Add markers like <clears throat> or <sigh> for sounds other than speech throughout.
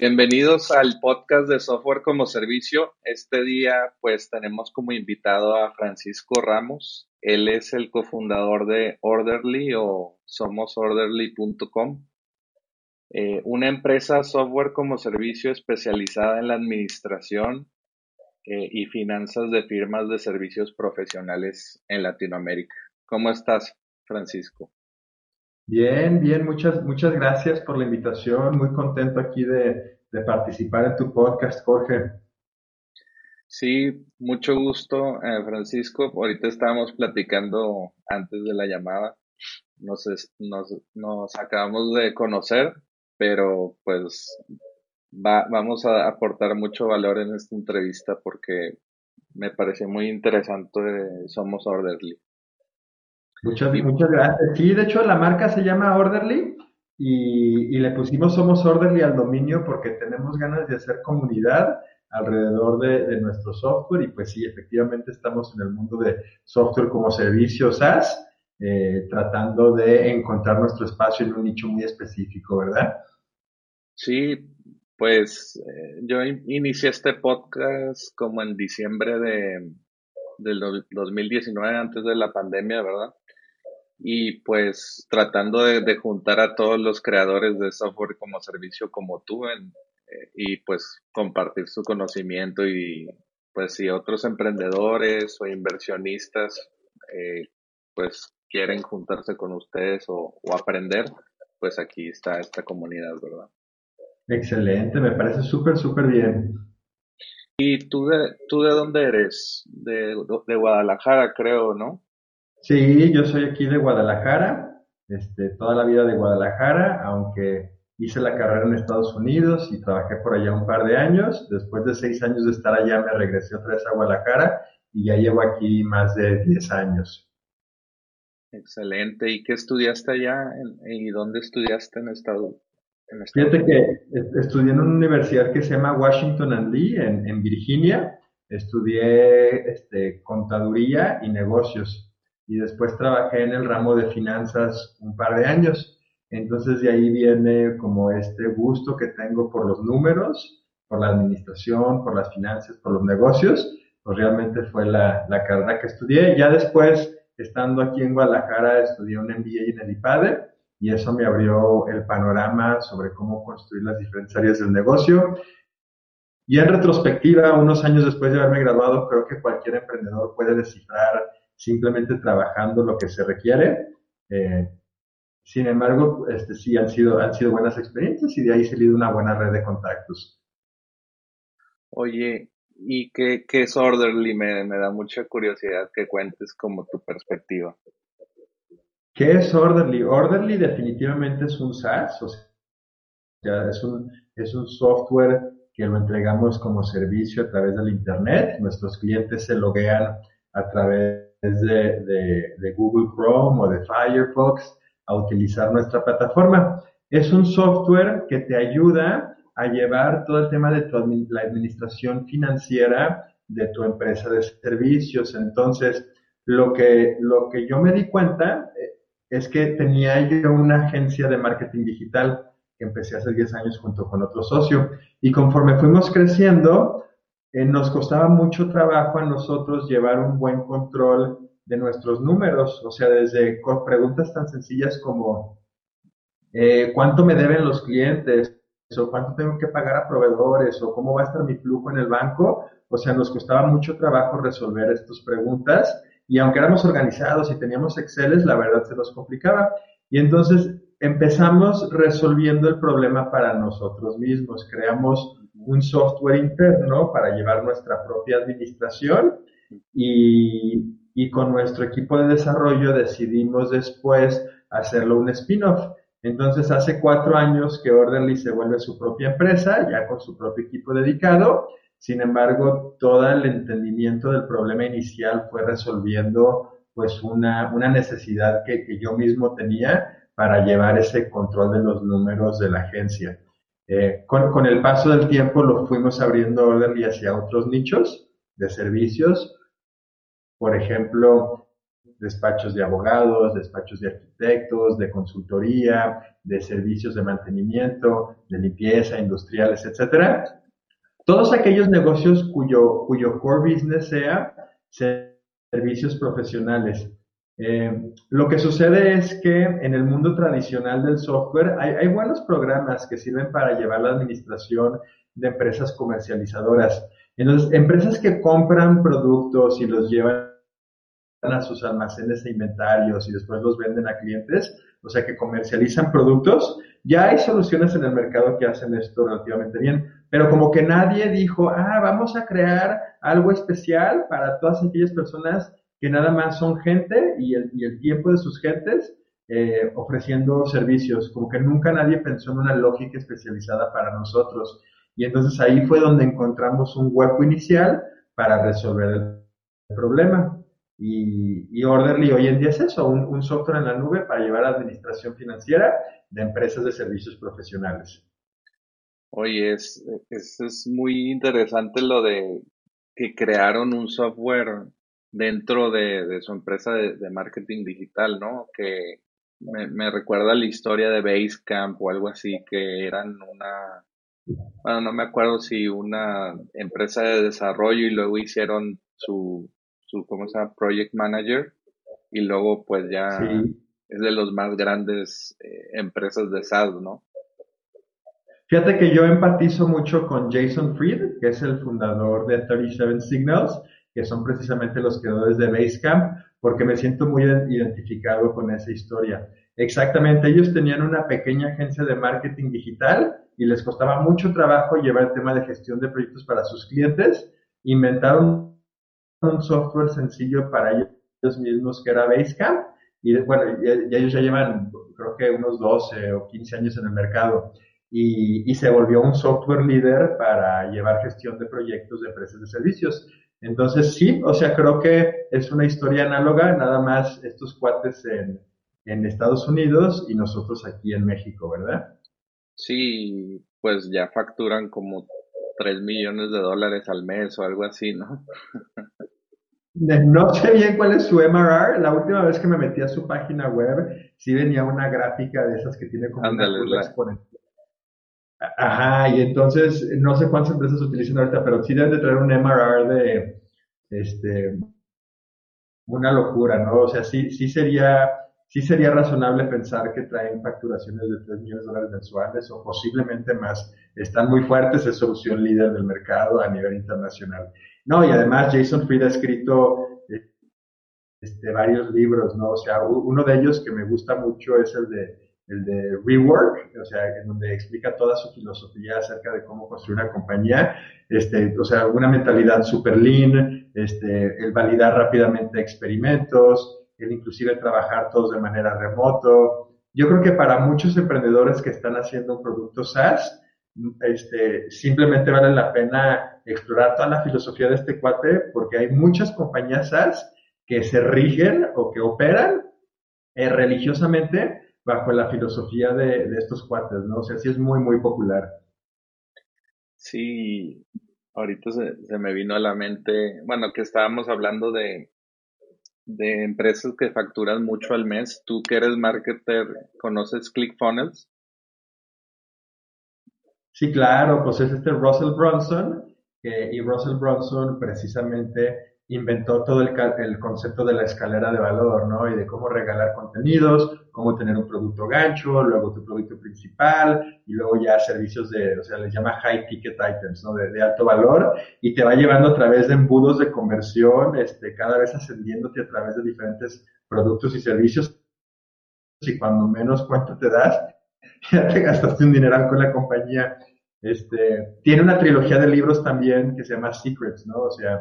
Bienvenidos al podcast de Software como Servicio. Este día pues tenemos como invitado a Francisco Ramos. Él es el cofundador de Orderly o somosorderly.com, eh, una empresa software como servicio especializada en la administración eh, y finanzas de firmas de servicios profesionales en Latinoamérica. ¿Cómo estás, Francisco? Bien, bien, muchas, muchas gracias por la invitación. Muy contento aquí de, participar en tu podcast, Jorge. Sí, mucho gusto, eh, Francisco. Ahorita estábamos platicando antes de la llamada. Nos, nos, nos acabamos de conocer, pero pues va, vamos a aportar mucho valor en esta entrevista porque me parece muy interesante Somos Orderly. Muchas, muchas gracias. Sí, de hecho la marca se llama Orderly y, le pusimos Somos Orderly al dominio porque tenemos ganas de hacer comunidad alrededor de, nuestro software y pues sí, efectivamente estamos en el mundo de software como servicio SaaS, eh, tratando de encontrar nuestro espacio en un nicho muy específico, ¿verdad? Sí, pues eh, yo inicié este podcast como en diciembre de, del 2019, antes de la pandemia, ¿verdad? y pues tratando de, juntar a todos los creadores de software como servicio como tú en, eh, y pues compartir su conocimiento y pues si otros emprendedores o inversionistas eh, pues quieren juntarse con ustedes o, aprender, pues aquí está esta comunidad, ¿verdad? Excelente, me parece súper, súper bien. ¿Y tú de, tú de dónde eres? De, de Guadalajara, creo, ¿no? Sí, yo soy aquí de Guadalajara, este, toda la vida de Guadalajara, aunque hice la carrera en Estados Unidos y trabajé por allá un par de años. Después de seis años de estar allá me regresé otra vez a Guadalajara y ya llevo aquí más de diez años. Excelente. ¿Y qué estudiaste allá y dónde estudiaste en Estados Fíjate que estudié en una universidad que se llama Washington and Lee en, en Virginia. Estudié este, contaduría y negocios y después trabajé en el ramo de finanzas un par de años. Entonces de ahí viene como este gusto que tengo por los números, por la administración, por las finanzas, por los negocios. Pues realmente fue la, la carrera que estudié. Ya después, estando aquí en Guadalajara, estudié un MBA en el IPADE y eso me abrió el panorama sobre cómo construir las diferentes áreas del negocio. Y en retrospectiva, unos años después de haberme graduado, creo que cualquier emprendedor puede descifrar simplemente trabajando lo que se requiere. Eh, sin embargo, este, sí han sido, han sido buenas experiencias y de ahí salido una buena red de contactos. Oye, ¿y qué, qué es Orderly? Me, me, da mucha curiosidad que cuentes como tu perspectiva. ¿Qué es Orderly? Orderly definitivamente es un SaaS, o sea, es un, es un software que lo entregamos como servicio a través del Internet. Nuestros clientes se loguean a través de, de, Google Chrome o de Firefox a utilizar nuestra plataforma. Es un software que te ayuda a llevar todo el tema de tu, la administración financiera de tu empresa de servicios. Entonces, lo que, lo que yo me di cuenta eh, es que tenía yo una agencia de marketing digital que empecé hace 10 años junto con otro socio. Y conforme fuimos creciendo, eh, nos costaba mucho trabajo a nosotros llevar un buen control de nuestros números, o sea, desde preguntas tan sencillas como eh, cuánto me deben los clientes, o cuánto tengo que pagar a proveedores, o cómo va a estar mi flujo en el banco, o sea, nos costaba mucho trabajo resolver estas preguntas y aunque éramos organizados y teníamos Exceles, la verdad se nos complicaba. Y entonces empezamos resolviendo el problema para nosotros mismos. Creamos un software interno para llevar nuestra propia administración y, y con nuestro equipo de desarrollo decidimos después hacerlo un spin-off. Entonces hace cuatro años que Orderly se vuelve su propia empresa, ya con su propio equipo dedicado. Sin embargo, todo el entendimiento del problema inicial fue resolviendo pues una, una necesidad que, que yo mismo tenía para llevar ese control de los números de la agencia. Eh, con, el paso del tiempo lo fuimos abriendo Orderly hacia otros nichos de servicios. Por ejemplo, despachos de abogados, despachos de arquitectos, de consultoría, de servicios de mantenimiento, de limpieza, industriales, etcétera. Todos aquellos negocios cuyo, cuyo core business sea servicios profesionales. Eh, lo que sucede es que en el mundo tradicional del software hay, hay buenos programas que sirven para llevar la administración de empresas comercializadoras. Entonces, empresas que compran productos y los llevan a sus almacenes e inventarios y después los venden a clientes, o sea que comercializan productos, ya hay soluciones en el mercado que hacen esto relativamente bien, pero como que nadie dijo, ah, vamos a crear algo especial para todas aquellas personas que nada más son gente y el, y el tiempo de sus gentes eh, ofreciendo servicios, como que nunca nadie pensó en una lógica especializada para nosotros. Y entonces ahí fue donde encontramos un hueco inicial para resolver el problema. Y, Orderly hoy en día es eso, un, software en la nube para llevar administración financiera de empresas de servicios profesionales. Oye, es, es, muy interesante lo de que crearon un software dentro de, su empresa de, marketing digital, ¿no? Que me, me, recuerda la historia de Basecamp o algo así, que eran una, bueno, no me acuerdo si una empresa de desarrollo y luego hicieron su, su, ¿cómo se llama? Project Manager y luego pues ya es de los más grandes eh, empresas de SaaS, ¿no? Fíjate que yo empatizo mucho con Jason Fried, que es el fundador de 37 Signals, que son precisamente los creadores de Basecamp, porque me siento muy identificado con esa historia. Exactamente, ellos tenían una pequeña agencia de marketing digital y les costaba mucho trabajo llevar el tema de gestión de proyectos para sus clientes. Inventaron un software sencillo para ellos mismos que era Basecamp. Y bueno, y, ellos ya llevan, creo que unos 12 o 15 años en el mercado. Y, se volvió un software líder para llevar gestión de proyectos de empresas de servicios. Entonces, sí, o sea, creo que es una historia análoga, nada más estos cuates en Estados Unidos y nosotros aquí en México, ¿verdad? Sí, pues ya facturan como 3 millones de dólares al mes o algo así, ¿no? No sé bien cuál es su MRR. La última vez que me metí a su página web, sí venía una gráfica de esas que tiene como una exponencial. Ajá, y entonces no sé cuántas empresas utilizan ahorita, pero sí deben de traer un MRR de este una locura, ¿no? O sea, sí, sí sería sí sería razonable pensar que traen facturaciones de 3 millones de dólares mensuales o posiblemente más. Están muy fuertes, es solución líder del mercado a nivel internacional. No, y además Jason Fried ha escrito este, varios libros, ¿no? O sea, uno de ellos que me gusta mucho es el de, el de Rework, o sea, en donde explica toda su filosofía acerca de cómo construir una compañía, este, o sea, una mentalidad super lean, este, el validar rápidamente experimentos, el inclusive trabajar todos de manera remoto. Yo creo que para muchos emprendedores que están haciendo un producto SaaS, este, simplemente vale la pena explorar toda la filosofía de este cuate porque hay muchas compañías SaaS que se rigen o que operan eh, religiosamente bajo la filosofía de, de, estos cuates, ¿no? O sea, sí es muy, muy popular. Sí, ahorita se, se me vino a la mente, bueno, que estábamos hablando de, de empresas que facturan mucho al mes. Tú que eres marketer, ¿conoces ClickFunnels? Sí, claro, pues es este Russell Brunson, y Russell Brunson precisamente inventó todo el, concepto de la escalera de valor, ¿no? Y de cómo regalar contenidos, cómo tener un producto gancho, luego tu producto principal, y luego ya servicios de, o sea, les llama high ticket items, ¿no? De, de alto valor, y te va llevando a través de embudos de conversión, este, cada vez ascendiéndote a través de diferentes productos y servicios, y cuando menos cuenta te das, <laughs> ya te gastaste un dineral con la compañía. Este, tiene una trilogía de libros también que se llama Secrets, ¿no? O sea,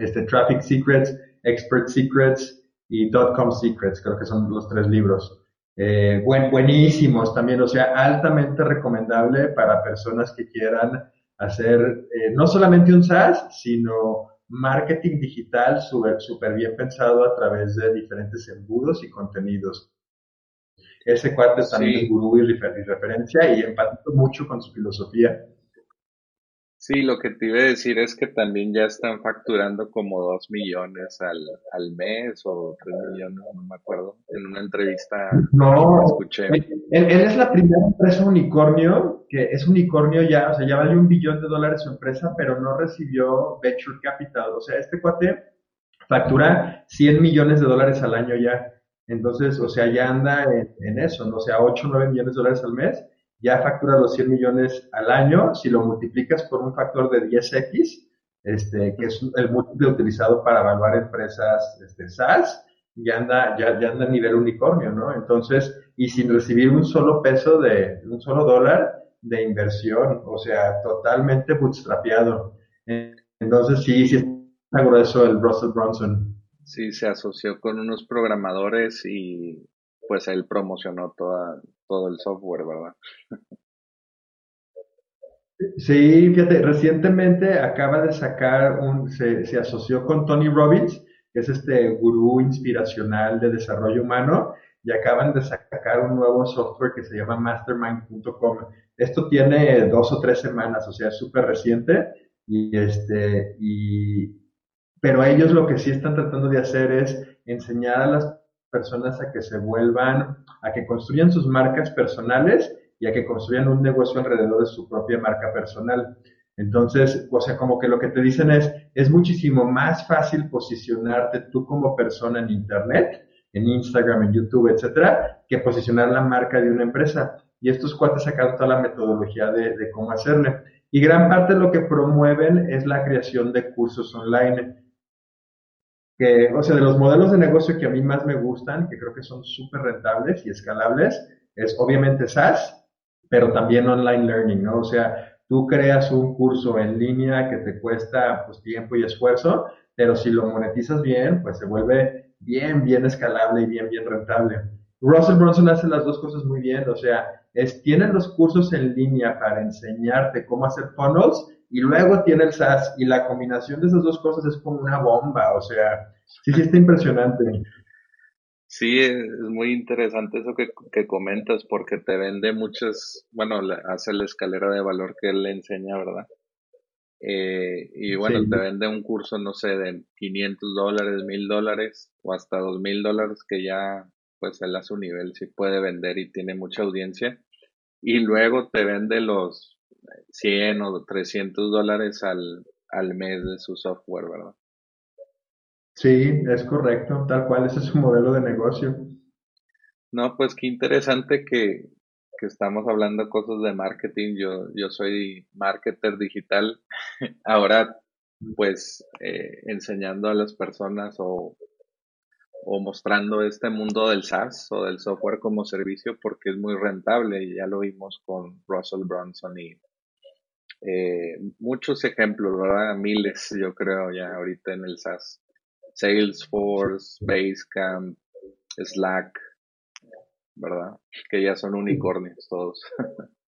este, Traffic Secrets, Expert Secrets y Dotcom Secrets, creo que son los tres libros. Eh, buen, buenísimos también, o sea, altamente recomendable para personas que quieran hacer eh, no solamente un SaaS, sino marketing digital súper bien pensado a través de diferentes embudos y contenidos. Ese cuate también es gurú y, referencia y empatizo mucho con su filosofía. Sí, lo que te iba a decir es que también ya están facturando como dos millones al, al mes o tres millones, no me acuerdo, en una entrevista no, escuché. Él, él, es la primera empresa unicornio, que es unicornio ya, o sea, ya vale un billón de dólares su empresa, pero no recibió venture capital. O sea, este cuate factura 100 millones de dólares al año ya. Entonces, o sea, ya anda en, eso, ¿no? O sea, 8 o 9 millones de dólares al mes, ya factura los 100 millones al año. Si lo multiplicas por un factor de 10x, este, que es el múltiplo utilizado para evaluar empresas este, SaaS, ya anda, ya, ya anda a nivel unicornio, ¿no? Entonces, y sin recibir un solo peso de, un solo dólar de inversión, o sea, totalmente bootstrapeado. Entonces, sí, sí está grueso el Russell Bronson. Sí, se asoció con unos programadores y pues él promocionó toda, todo el software, ¿verdad? Sí, fíjate, recientemente acaba de sacar un, se, asoció con Tony Robbins, que es este gurú inspiracional de desarrollo humano, y acaban de sacar un nuevo software que se llama mastermind.com. Esto tiene dos o tres semanas, o sea, es súper reciente, y este, y, pero ellos lo que sí están tratando de hacer es enseñar a las personas a que se vuelvan, a que construyan sus marcas personales y a que construyan un negocio alrededor de su propia marca personal. Entonces, o sea, como que lo que te dicen es, es muchísimo más fácil posicionarte tú como persona en Internet, en Instagram, en YouTube, etcétera, que posicionar la marca de una empresa. Y estos cuates sacaron toda la metodología de, cómo hacerle. Y gran parte de lo que promueven es la creación de cursos online que, o sea, de los modelos de negocio que a mí más me gustan, que creo que son súper rentables y escalables, es obviamente SaaS, pero también online learning, ¿no? O sea, tú creas un curso en línea que te cuesta pues tiempo y esfuerzo, pero si lo monetizas bien, pues se vuelve bien, bien escalable y bien, bien rentable. Russell Brunson hace las dos cosas muy bien, o sea, es, tienen los cursos en línea para enseñarte cómo hacer funnels y luego tiene el SaaS y la combinación de esas dos cosas es como una bomba, o sea, sí, sí está impresionante. Sí, es muy interesante eso que, que comentas porque te vende muchas, bueno, hace la escalera de valor que él le enseña, ¿verdad? Eh, y bueno, te vende un curso, no sé, de 500 dólares, 1000 dólares o hasta 2000 dólares que ya pues él a su nivel sí puede vender y tiene mucha audiencia. Y luego te vende los 100 o 300 dólares al, al mes de su software, ¿verdad? Sí, es correcto, tal cual, ese es su modelo de negocio. No, pues qué interesante que, que estamos hablando cosas de marketing. Yo, yo soy marketer digital. <laughs> Ahora, pues, eh, enseñando a las personas o, o mostrando este mundo del SaaS o del software como servicio porque es muy rentable y ya lo vimos con Russell Brunson y eh, muchos ejemplos, ¿verdad? Miles, yo creo, ya ahorita en el SaaS. Salesforce, Basecamp, Slack, ¿verdad? Que ya son unicornios todos. <laughs>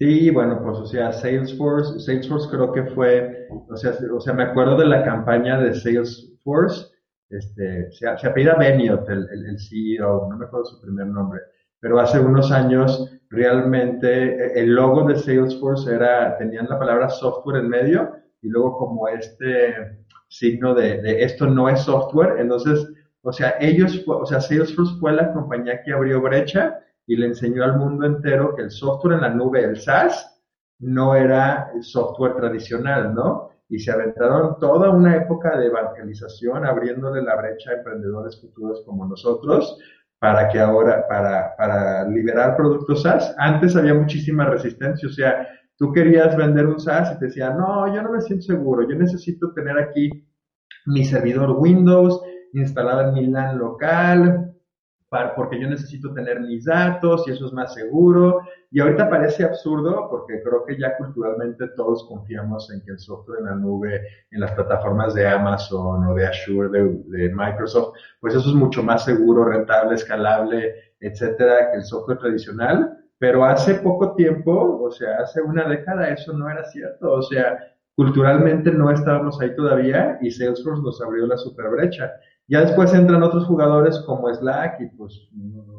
Sí, bueno, pues o sea, Salesforce, Salesforce creo que fue, o sea, o sea, me acuerdo de la campaña de Salesforce, este, se, se apellida Benioff, el, CEO, no me acuerdo su primer nombre, pero hace unos años realmente el logo de Salesforce era, tenían la palabra software en medio y luego como este signo de, de esto no es software, entonces, o sea, ellos, o sea, Salesforce fue la compañía que abrió brecha y le enseñó al mundo entero que el software en la nube, el SaaS, no era software tradicional, ¿no? Y se aventaron toda una época de evangelización, abriéndole la brecha a emprendedores futuros como nosotros, para que ahora, para, para liberar productos SaaS. Antes había muchísima resistencia, o sea, tú querías vender un SaaS y te decían, no, yo no me siento seguro, yo necesito tener aquí mi servidor Windows instalado en mi LAN local, porque yo necesito tener mis datos y eso es más seguro. Y ahorita parece absurdo porque creo que ya culturalmente todos confiamos en que el software en la nube, en las plataformas de Amazon o de Azure, de, Microsoft, pues eso es mucho más seguro, rentable, escalable, etcétera, que el software tradicional. Pero hace poco tiempo, o sea, hace una década, eso no era cierto. O sea, culturalmente no estábamos ahí todavía y Salesforce nos abrió la super brecha. Ya después entran otros jugadores como Slack y pues,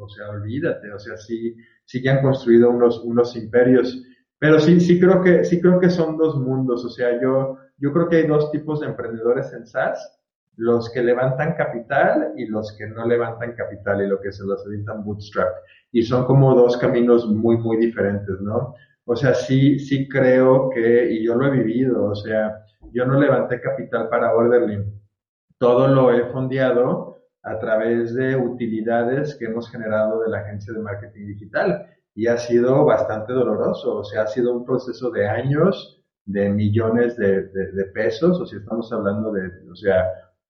o sea, olvídate, o sea, sí, sí que han construido unos, unos imperios. Pero sí, sí creo que, sí creo que son dos mundos, o sea, yo, yo creo que hay dos tipos de emprendedores en SaaS, los que levantan capital y los que no levantan capital y lo que se los avientan bootstrap. Y son como dos caminos muy, muy diferentes, ¿no? O sea, sí, sí creo que, y yo lo he vivido, o sea, yo no levanté capital para Orderly todo lo he fondeado a través de utilidades que hemos generado de la agencia de marketing digital. Y ha sido bastante doloroso, o sea, ha sido un proceso de años, de millones de, pesos, o sea, estamos hablando de, o sea,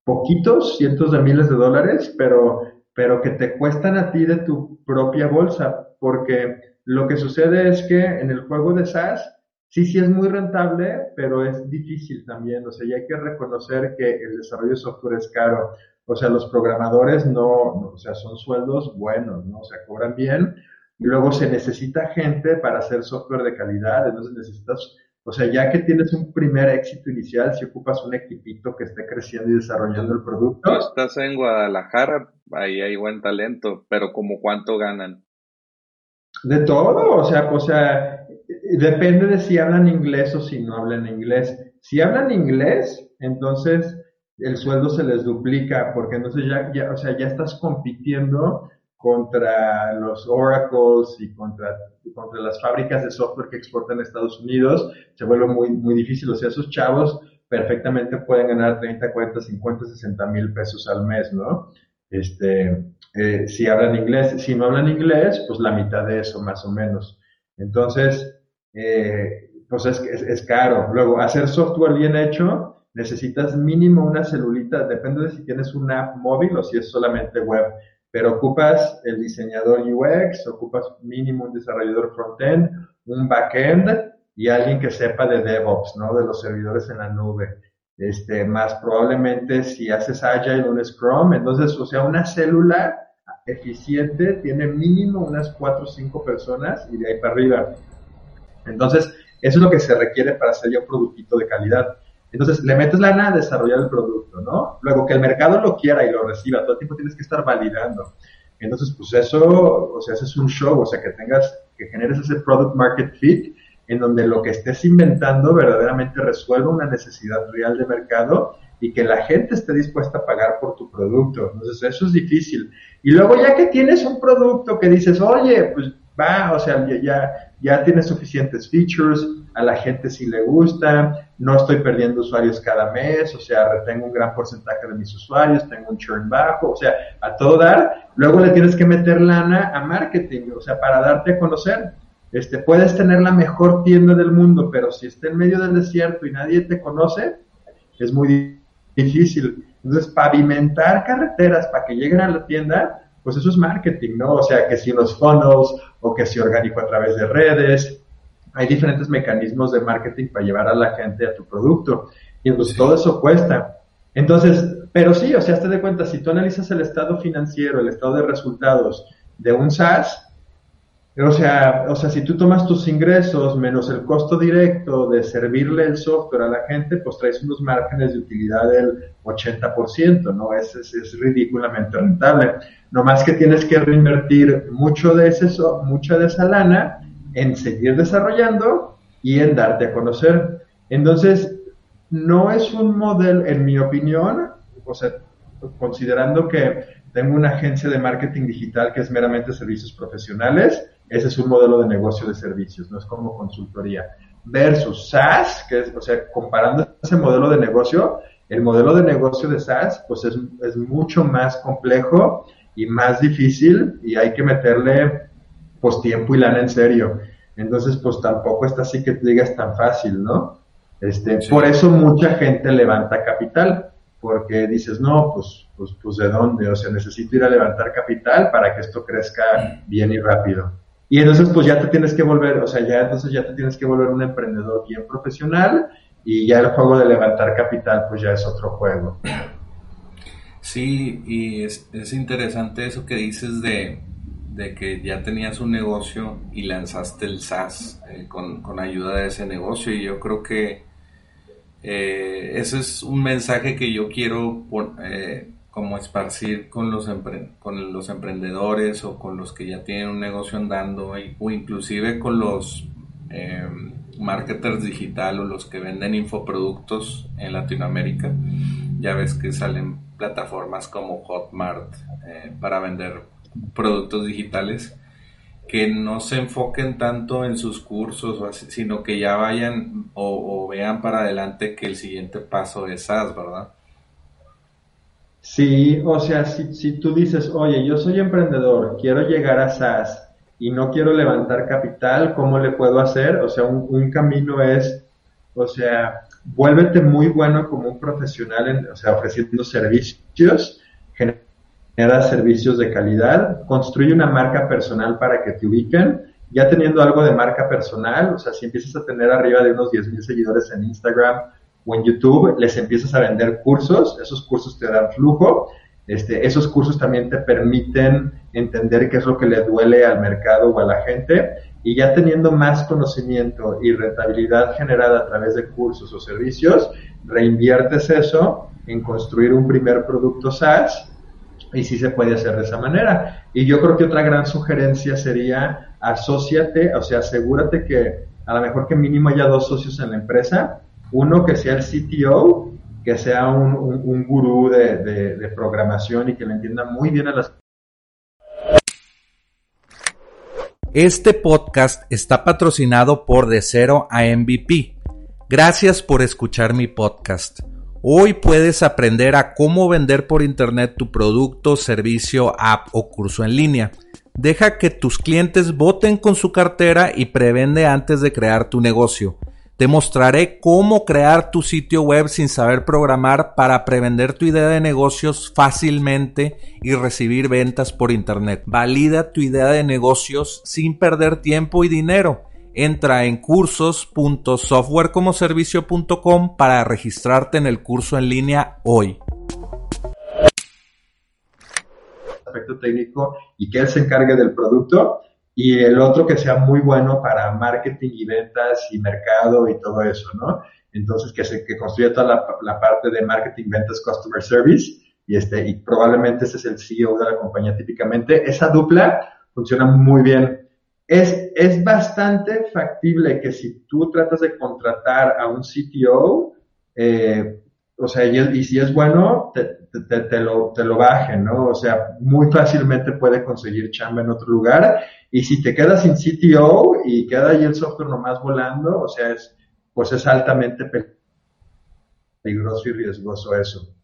poquitos, cientos de miles de dólares, pero, pero que te cuestan a ti de tu propia bolsa, porque lo que sucede es que en el juego de SaaS sí, sí es muy rentable, pero es difícil también. O sea, ya hay que reconocer que el desarrollo de software es caro. O sea, los programadores no, o sea, son sueldos buenos, ¿no? O sea, cobran bien. Y luego se necesita gente para hacer software de calidad. Entonces necesitas, o sea, ya que tienes un primer éxito inicial, si ocupas un equipito que esté creciendo y desarrollando el producto. Tú estás en Guadalajara, ahí hay buen talento, pero como cuánto ganan? De todo, o sea, o sea, depende de si hablan inglés o si no hablan inglés. Si hablan inglés, entonces el sueldo se les duplica, porque entonces ya, ya, o sea, ya estás compitiendo contra los oracles y contra, contra las fábricas de software que exportan a Estados Unidos, se vuelve muy, muy difícil. O sea, esos chavos perfectamente pueden ganar 30, 40, 50, 60 mil pesos al mes, ¿no? Este, eh, si hablan inglés. Si no hablan inglés, pues la mitad de eso, más o menos. Entonces, eh, pues es, caro. Luego, hacer software bien hecho, necesitas mínimo una celulita, depende de si tienes una app móvil o si es solamente web, pero ocupas el diseñador UX, ocupas mínimo un desarrollador frontend, un backend y alguien que sepa de DevOps, ¿no? De los servidores en la nube. Este, más probablemente si haces Agile, un Scrum, entonces, o sea, una célula eficiente tiene mínimo unas cuatro o cinco personas y de ahí para arriba. Entonces, eso es lo que se requiere para hacer ya un productito de calidad. Entonces, le metes lana a desarrollar el producto, ¿no? Luego que el mercado lo quiera y lo reciba, todo el tiempo tienes que estar validando. Entonces, pues eso, o sea, ese es un show, o sea, que tengas, que generes ese product market fit en donde lo que estés inventando verdaderamente resuelva una necesidad real de mercado y que la gente esté dispuesta a pagar por tu producto. Entonces, eso es difícil. Y luego ya que tienes un producto que dices, oye, pues va, o sea, ya tiene suficientes features, a la gente sí le gusta, no estoy perdiendo usuarios cada mes, o sea, retengo un gran porcentaje de mis usuarios, tengo un churn bajo, o sea, a todo dar, luego le tienes que meter lana a marketing, o sea, para darte a conocer. Este, puedes tener la mejor tienda del mundo, pero si está en medio del desierto y nadie te conoce, es muy difícil. Entonces, pavimentar carreteras para que lleguen a la tienda, pues eso es marketing, ¿no? O sea, que si los funnels o que si orgánico a través de redes, hay diferentes mecanismos de marketing para llevar a la gente a tu producto. Y entonces todo eso cuesta. Entonces, pero sí, o sea, te de cuenta, si tú analizas el estado financiero, el estado de resultados de un SaaS, o sea, o sea, si tú tomas tus ingresos menos el costo directo de servirle el software a la gente, pues traes unos márgenes de utilidad del 80%, ¿no? Es, es, ridículamente rentable. No más que tienes que reinvertir mucho de ese, mucha de esa lana en seguir desarrollando y en darte a conocer. Entonces, no es un modelo, en mi opinión, o sea, considerando que tengo una agencia de marketing digital que es meramente servicios profesionales, ese es un modelo de negocio de servicios, no es como consultoría. versus SaaS, que es, o sea, comparando ese modelo de negocio, el modelo de negocio de SaaS, pues es, es mucho más complejo y más difícil y hay que meterle pues tiempo y lana en serio. Entonces, pues tampoco está así que te digas tan fácil, ¿no? Este, Por eso mucha gente levanta capital, porque dices, no, pues, pues, pues de dónde, o sea, necesito ir a levantar capital para que esto crezca bien y rápido. Y entonces, pues ya te tienes que volver, o sea, ya entonces ya te tienes que volver un emprendedor bien profesional y ya el juego de levantar capital, pues ya es otro juego. Sí, y es, es interesante eso que dices de, de que ya tenías un negocio y lanzaste el SaaS eh, con, con, ayuda de ese negocio y yo creo que eh, ese es un mensaje que yo quiero eh, como esparcir con los, con los emprendedores o con los que ya tienen un negocio andando o inclusive con los marketers digital o los que venden infoproductos en Latinoamérica. Ya ves que salen plataformas como Hotmart para vender productos digitales que no se enfoquen tanto en sus cursos, sino que ya vayan o, vean para adelante que el siguiente paso es SaaS, ¿verdad? Sí, o sea, si, si tú dices, oye, yo soy emprendedor, quiero llegar a SaaS y no quiero levantar capital, ¿cómo le puedo hacer? O sea, un, un camino es, o sea, vuélvete muy bueno como un profesional, en, o sea, ofreciendo servicios, genera servicios de calidad, construye una marca personal para que te ubiquen. Ya teniendo algo de marca personal, o sea, si empiezas a tener arriba de unos 10 mil seguidores en Instagram o en YouTube, les empiezas a vender cursos, esos cursos te dan flujo, este, esos cursos también te permiten entender qué es lo que le duele al mercado o a la gente y ya teniendo más conocimiento y rentabilidad generada a través de cursos o servicios, reinviertes eso en construir un primer producto SaaS y sí se puede hacer de esa manera. Y yo creo que otra gran sugerencia sería asóciate, o sea, asegúrate que a lo mejor que mínimo haya dos socios en la empresa, uno que sea el CTO, que sea un, un, gurú de, de, programación y que le entienda muy bien a las... Este podcast está patrocinado por De Cero a MVP. Gracias por escuchar mi podcast. Hoy puedes aprender a cómo vender por Internet tu producto, servicio, app o curso en línea. Deja que tus clientes voten con su cartera y prevende antes de crear tu negocio. Te mostraré cómo crear tu sitio web sin saber programar para prevender tu idea de negocios fácilmente y recibir ventas por Internet. Valida tu idea de negocios sin perder tiempo y dinero entra en cursos.softwarecomoservicio.com para registrarte en el curso en línea hoy. Aspecto técnico y que él se encargue del producto y el otro que sea muy bueno para marketing y ventas y mercado y todo eso, ¿no? Entonces que se que construya toda la, la parte de marketing, ventas, customer service y este y probablemente ese es el CEO de la compañía típicamente. Esa dupla funciona muy bien es, es bastante factible que si tú tratas de contratar a un CTO, eh, o sea, y, si es bueno, te, te, te, lo, te lo bajen, ¿no? O sea, muy fácilmente puede conseguir chamba en otro lugar. Y si te quedas sin CTO y queda ahí el software nomás volando, o sea, es, pues es altamente peligroso y riesgoso eso.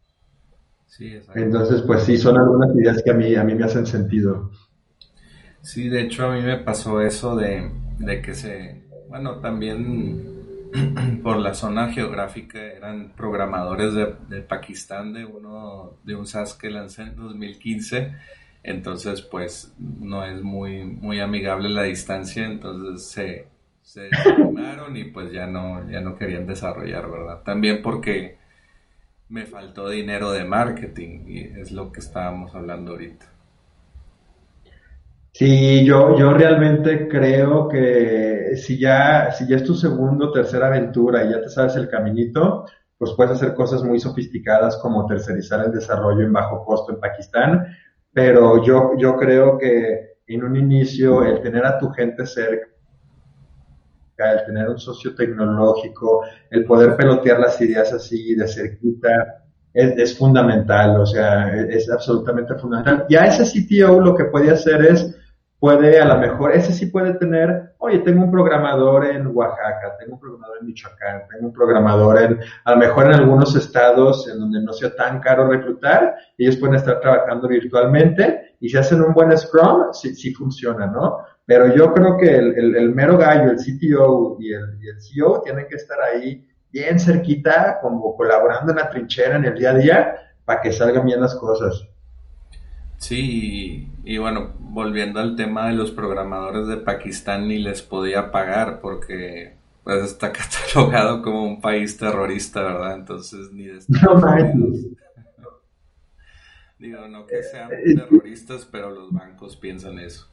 Sí, Entonces, pues sí, son algunas ideas que a mí, a mí me hacen sentido. Sí, de hecho a mí me pasó eso de, que se, bueno, también <clears throat> por la zona geográfica eran programadores de, Pakistán, de uno, de un SAS que lancé en 2015, entonces pues no es muy, muy amigable la distancia, entonces se, se <laughs> desanimaron y pues ya no, ya no querían desarrollar, ¿verdad? También porque me faltó dinero de marketing y es lo que estábamos hablando ahorita. Sí, yo, yo realmente creo que si ya, si ya es tu segundo o tercera aventura y ya te sabes el caminito, pues puedes hacer cosas muy sofisticadas como tercerizar el desarrollo en bajo costo en Pakistán, pero yo, yo creo que en un inicio el tener a tu gente cerca, el tener un socio tecnológico, el poder pelotear las ideas así de cerquita, es, es fundamental, o sea, es, absolutamente fundamental. Ya ese CTO lo que puede hacer es puede a lo mejor, ese sí puede tener, oye, tengo un programador en Oaxaca, tengo un programador en Michoacán, tengo un programador en, a lo mejor en algunos estados en donde no sea tan caro reclutar, ellos pueden estar trabajando virtualmente y si hacen un buen Scrum, sí, sí funciona, ¿no? Pero yo creo que el, el, mero gallo, el CTO y el, y el CEO tienen que estar ahí bien cerquita, como colaborando en la trinchera en el día a día, para que salgan bien las cosas. Sí, y, bueno, volviendo al tema de los programadores de Pakistán, ni les podía pagar porque pues está <laughs> catalogado como un país terrorista, ¿verdad? Entonces ni de Estados <laughs> Digo, no que sean terroristas, pero los bancos piensan eso.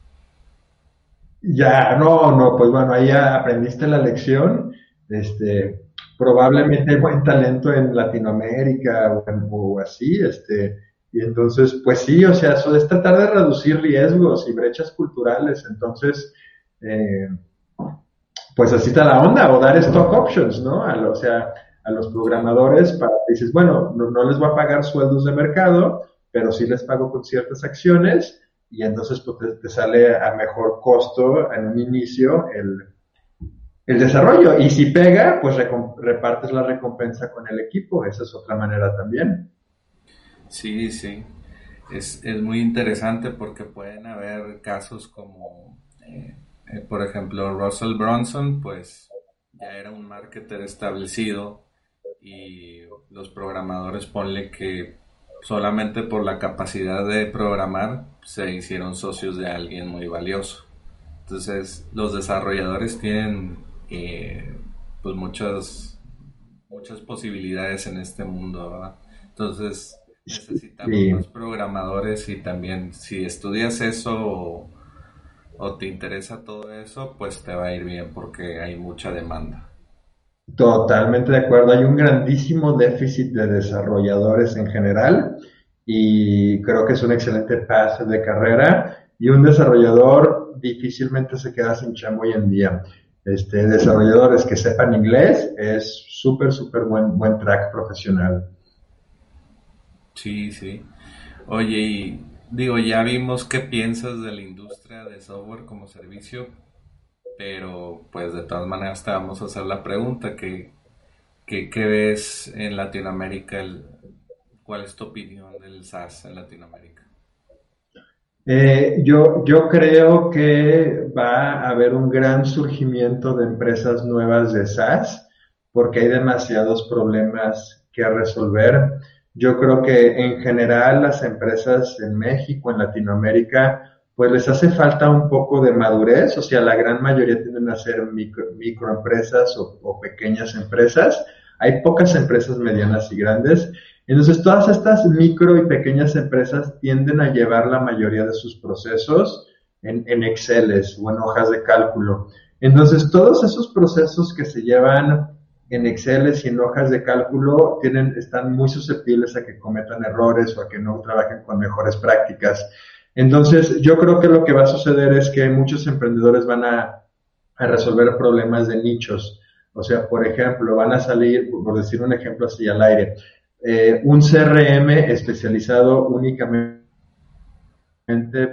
Ya, no, no, pues bueno, ahí aprendiste la lección. Este, probablemente hay buen talento en Latinoamérica o, o así, este, y entonces, pues sí, o sea, eso es tratar de reducir riesgos y brechas culturales. Entonces, eh, pues así está la onda, o dar stock options, ¿no? o sea, a los programadores para que dices, bueno, no, les voy a pagar sueldos de mercado, pero sí les pago con ciertas acciones y entonces pues, te, sale a mejor costo en un inicio el, el desarrollo. Y si pega, pues repartes la recompensa con el equipo. Esa es otra manera también. Sí, sí. Es, es muy interesante porque pueden haber casos como, eh, eh, por ejemplo, Russell Bronson, pues ya era un marketer establecido y los programadores ponle que solamente por la capacidad de programar se hicieron socios de alguien muy valioso. Entonces los desarrolladores tienen eh, pues muchas muchas posibilidades en este mundo, ¿verdad? Entonces Necesitamos más programadores y también si estudias eso o, te interesa todo eso, pues te va a ir bien porque hay mucha demanda. Totalmente de acuerdo. Hay un grandísimo déficit de desarrolladores en general y creo que es un excelente pase de carrera y un desarrollador difícilmente se queda sin chamo hoy en día. Este, desarrolladores que sepan inglés es súper, súper buen, buen track profesional. Sí, sí. Oye, y digo, ya vimos qué piensas de la industria de software como servicio, pero pues de todas maneras te vamos a hacer la pregunta, ¿qué, qué, ves en Latinoamérica? ¿Cuál es tu opinión del SaaS en Latinoamérica? Eh, yo, yo creo que va a haber un gran surgimiento de empresas nuevas de SaaS porque hay demasiados problemas que resolver. Yo creo que en general las empresas en México, en Latinoamérica, pues les hace falta un poco de madurez, o sea, la gran mayoría tienden a ser micro, microempresas o, pequeñas empresas. Hay pocas empresas medianas y grandes. Entonces, todas estas micro y pequeñas empresas tienden a llevar la mayoría de sus procesos en, en Excel o en hojas de cálculo. Entonces, todos esos procesos que se llevan en Excel y en hojas de cálculo tienen, están muy susceptibles a que cometan errores o a que no trabajen con mejores prácticas. Entonces, yo creo que lo que va a suceder es que muchos emprendedores van a, a resolver problemas de nichos. O sea, por ejemplo, van a salir, por decir un ejemplo así al aire, eh, un CRM especializado únicamente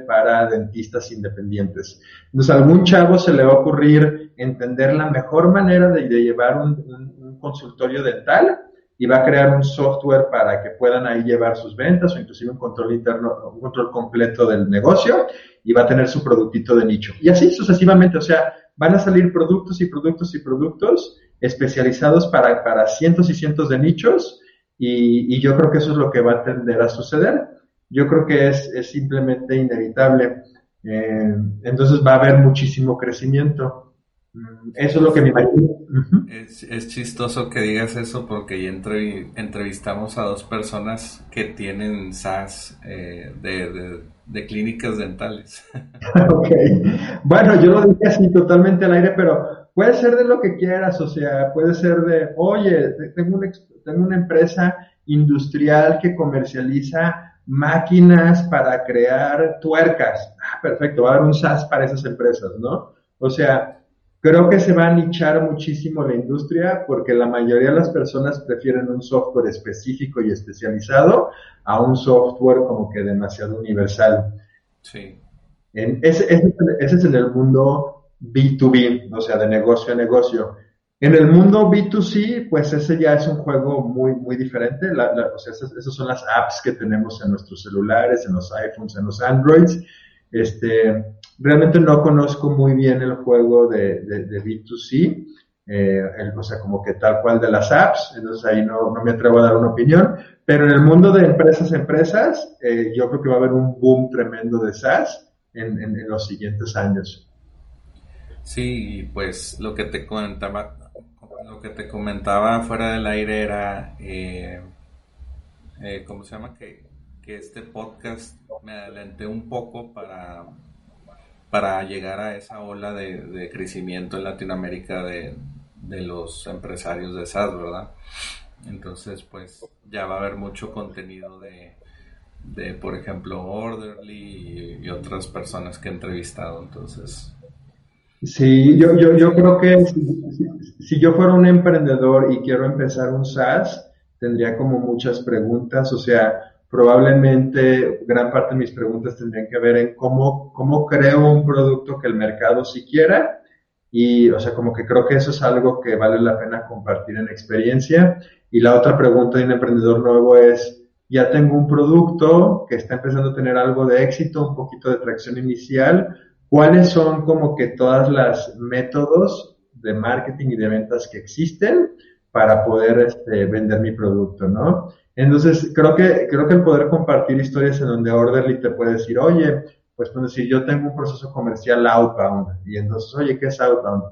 para dentistas independientes. Entonces, a algún chavo se le va a ocurrir entender la mejor manera de, llevar un, consultorio dental y va a crear un software para que puedan ahí llevar sus ventas o inclusive un control interno, un control completo del negocio y va a tener su productito de nicho. Y así sucesivamente, o sea, van a salir productos y productos y productos especializados para, para cientos y cientos de nichos y, y yo creo que eso es lo que va a tender a suceder yo creo que es, es simplemente inevitable. Eh, entonces va a haber muchísimo crecimiento. Mm, eso es lo que me imagino. es, es, chistoso que digas eso porque ya entrevistamos a dos personas que tienen SaaS eh, de, de, clínicas dentales. <laughs> <laughs> ok. Bueno, yo lo dije así totalmente al aire, pero puede ser de lo que quieras, o sea, puede ser de, oye, tengo una, tengo una empresa industrial que comercializa máquinas para crear tuercas. Ah, perfecto, va a haber un SaaS para esas empresas, ¿no? O sea, creo que se va a nichar muchísimo la industria porque la mayoría de las personas prefieren un software específico y especializado a un software como que demasiado universal. Sí. ese, ese es en el mundo B2B, o sea, de negocio a negocio. En el mundo B2C, pues ese ya es un juego muy, muy diferente. o sea, esas, son las apps que tenemos en nuestros celulares, en los iPhones, en los Androids. Este, realmente no conozco muy bien el juego de, de, B2C, eh, o sea, como que tal cual de las apps, entonces ahí no, no, me atrevo a dar una opinión, pero en el mundo de empresas empresas, eh, yo creo que va a haber un boom tremendo de SaaS en, en, en los siguientes años. Sí, pues lo que te comentaba, lo que te comentaba fuera del aire era, eh, eh, ¿cómo se llama? Que, este podcast me adelanté un poco para, para llegar a esa ola de, crecimiento en Latinoamérica de, los empresarios de SaaS, ¿verdad? Entonces, pues ya va a haber mucho contenido de, de por ejemplo, Orderly y, otras personas que he entrevistado. Entonces, Sí, yo, yo, yo creo que si, yo fuera un emprendedor y quiero empezar un SaaS, tendría como muchas preguntas, o sea, probablemente gran parte de mis preguntas tendrían que ver en cómo, cómo creo un producto que el mercado sí quiera y, o sea, como que creo que eso es algo que vale la pena compartir en experiencia. Y la otra pregunta de un emprendedor nuevo es, ya tengo un producto que está empezando a tener algo de éxito, un poquito de tracción inicial, cuáles son como que todas las métodos de marketing y de ventas que existen para poder este, vender mi producto, ¿no? Entonces, creo que, creo que el poder compartir historias en donde Orderly te puede decir, oye, pues puedo decir, yo tengo un proceso comercial outbound, y entonces, oye, ¿qué es outbound?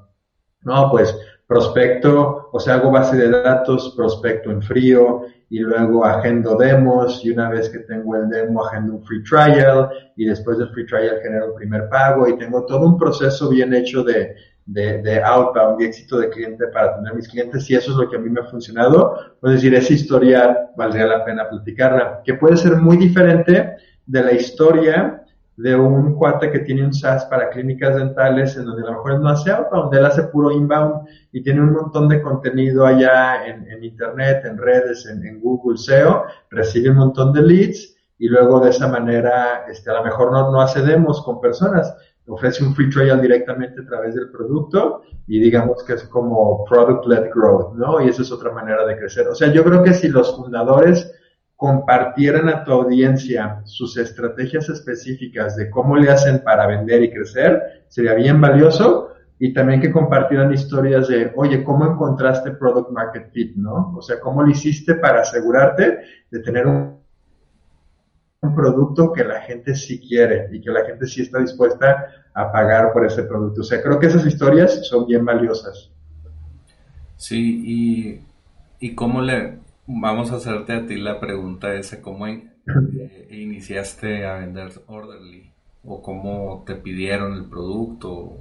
No, pues prospecto, o sea, hago base de datos, prospecto en frío, y luego agendo demos y una vez que tengo el demo agendo un free trial y después del free trial genero un primer pago y tengo todo un proceso bien hecho de, de, de outbound y éxito de cliente para tener mis clientes y eso es lo que a mí me ha funcionado. Pues decir, esa historia valdría la pena platicarla, que puede ser muy diferente de la historia de un cuate que tiene un SaaS para clínicas dentales en donde a lo mejor no hace outbound, él hace puro inbound y tiene un montón de contenido allá en, internet, en redes, en, Google SEO, recibe un montón de leads y luego de esa manera, este, a lo mejor no, no hace con personas, ofrece un free trial directamente a través del producto y digamos que es como product-led growth, ¿no? Y esa es otra manera de crecer. O sea, yo creo que si los fundadores compartieran a tu audiencia sus estrategias específicas de cómo le hacen para vender y crecer, sería bien valioso. Y también que compartieran historias de, oye, ¿cómo encontraste Product Market Fit, no? O sea, ¿cómo lo hiciste para asegurarte de tener un, producto que la gente sí quiere y que la gente sí está dispuesta a pagar por ese producto? O sea, creo que esas historias son bien valiosas. Sí, y, y cómo le, Vamos a hacerte a ti la pregunta esa, ¿cómo <laughs> eh, iniciaste a vender Orderly? ¿O cómo te pidieron el producto?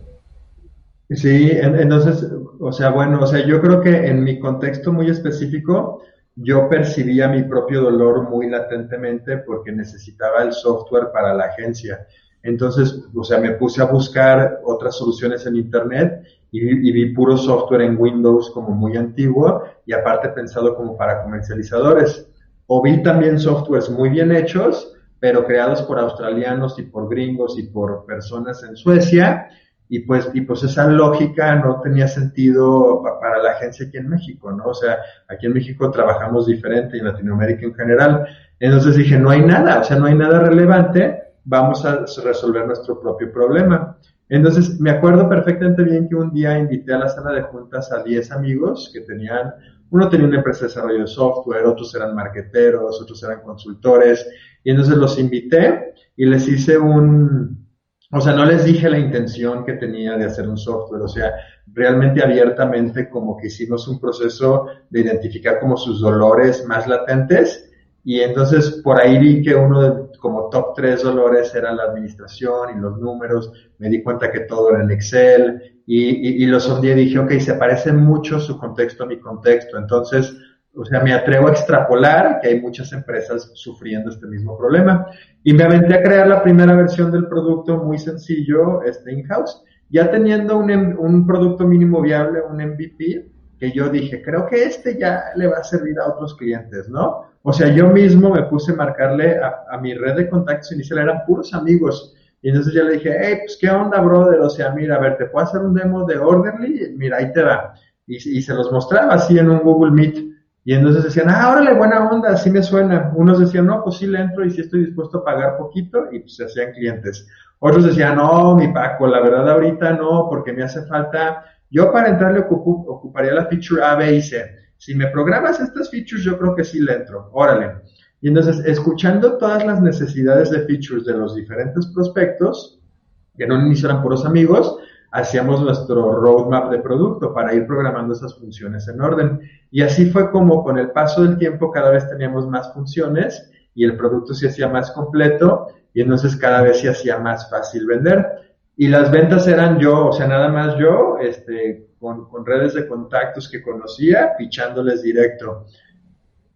Sí, entonces, o sea, bueno, o sea, yo creo que en mi contexto muy específico, yo percibía mi propio dolor muy latentemente porque necesitaba el software para la agencia. Entonces, o sea, me puse a buscar otras soluciones en Internet y, vi puro software en Windows como muy antiguo y aparte pensado como para comercializadores. O vi también softwares muy bien hechos, pero creados por australianos y por gringos y por personas en Suecia. Y pues, y pues esa lógica no tenía sentido para la agencia aquí en México, ¿no? O sea, aquí en México trabajamos diferente y en Latinoamérica en general. Entonces dije, no hay nada, o sea, no hay nada relevante vamos a resolver nuestro propio problema. Entonces, me acuerdo perfectamente bien que un día invité a la sala de juntas a 10 amigos que tenían, uno tenía una empresa de desarrollo de software, otros eran marqueteros, otros eran consultores, y entonces los invité y les hice un, o sea, no les dije la intención que tenía de hacer un software, o sea, realmente abiertamente como que hicimos un proceso de identificar como sus dolores más latentes y entonces por ahí vi que uno de como top tres dolores era la administración y los números. Me di cuenta que todo era en Excel y, y, lo sondé y dije, ok, se parece mucho su contexto a mi contexto. Entonces, o sea, me atrevo a extrapolar que hay muchas empresas sufriendo este mismo problema. Y me aventé a crear la primera versión del producto muy sencillo, este in-house, ya teniendo un, un producto mínimo viable, un MVP, que yo dije, creo que este ya le va a servir a otros clientes, ¿no? O sea, yo mismo me puse a marcarle a, mi red de contactos inicial, eran puros amigos. Y entonces yo le dije, hey, pues qué onda, brother, o sea, mira, a ver, te puedo hacer un demo de Orderly, mira, ahí te va. Y, se los mostraba así en un Google Meet. Y entonces decían, ah, órale, buena onda, así me suena. Unos decían, no, pues sí le entro y sí estoy dispuesto a pagar poquito, y pues se hacían clientes. Otros decían, no, mi Paco, la verdad ahorita no, porque me hace falta, yo para entrar le ocuparía la feature A, B y C. Si me programas estas features, yo creo que sí le entro, órale. Y entonces, escuchando todas las necesidades de features de los diferentes prospectos, que un inicio eran puros amigos, hacíamos nuestro roadmap de producto para ir programando esas funciones en orden. Y así fue como con el paso del tiempo cada vez teníamos más funciones y el producto se hacía más completo y entonces cada vez se hacía más fácil vender. Y las ventas eran yo, o sea, nada más yo, este, con, redes de contactos que conocía, pichándoles directo.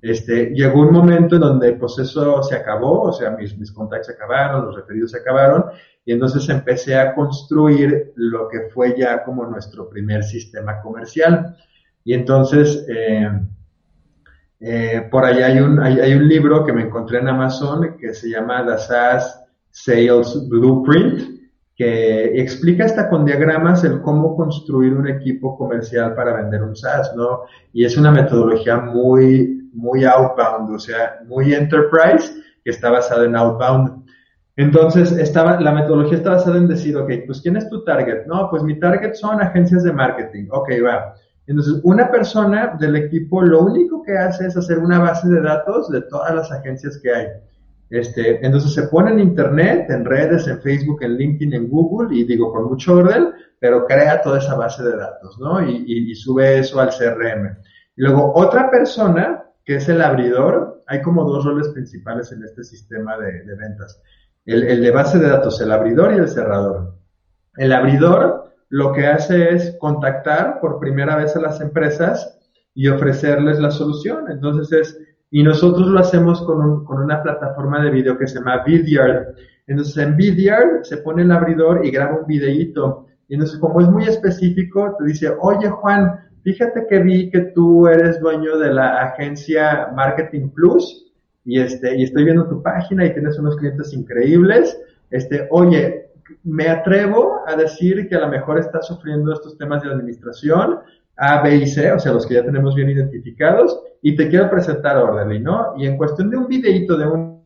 Este, llegó un momento en donde pues eso se acabó, o sea, mis, mis contactos se acabaron, los referidos se acabaron, y entonces empecé a construir lo que fue ya como nuestro primer sistema comercial. Y entonces, eh, eh, por ahí hay un, hay, un libro que me encontré en Amazon que se llama The SaaS Sales Blueprint, que explica hasta con diagramas el cómo construir un equipo comercial para vender un SaaS, ¿no? Y es una metodología muy, muy outbound, o sea, muy enterprise, que está basada en outbound. Entonces, estaba, la metodología está basada en decir, ok, pues ¿quién es tu target? No, pues mi target son agencias de marketing. Ok, va. Entonces, una persona del equipo lo único que hace es hacer una base de datos de todas las agencias que hay. Este, entonces se pone en internet, en redes, en Facebook, en LinkedIn, en Google, y digo con mucho orden, pero crea toda esa base de datos, ¿no? Y, y, sube eso al CRM. Y luego otra persona que es el abridor. Hay como dos roles principales en este sistema de, de ventas. El, el, de base de datos, el abridor y el cerrador. El abridor lo que hace es contactar por primera vez a las empresas y ofrecerles la solución. Entonces es, y nosotros lo hacemos con, un, con una plataforma de video que se llama Vidyard. Entonces en Vidyard se pone el abridor y graba un videíto. Y entonces como es muy específico, te dice, oye Juan, fíjate que vi que tú eres dueño de la agencia Marketing Plus y este, y estoy viendo tu página y tienes unos clientes increíbles. Este, oye, me atrevo a decir que a lo mejor estás sufriendo estos temas de administración, A, B y C, o sea, los que ya tenemos bien identificados, y te quiero presentar Orderly, ¿no? Y en cuestión de un videito de un,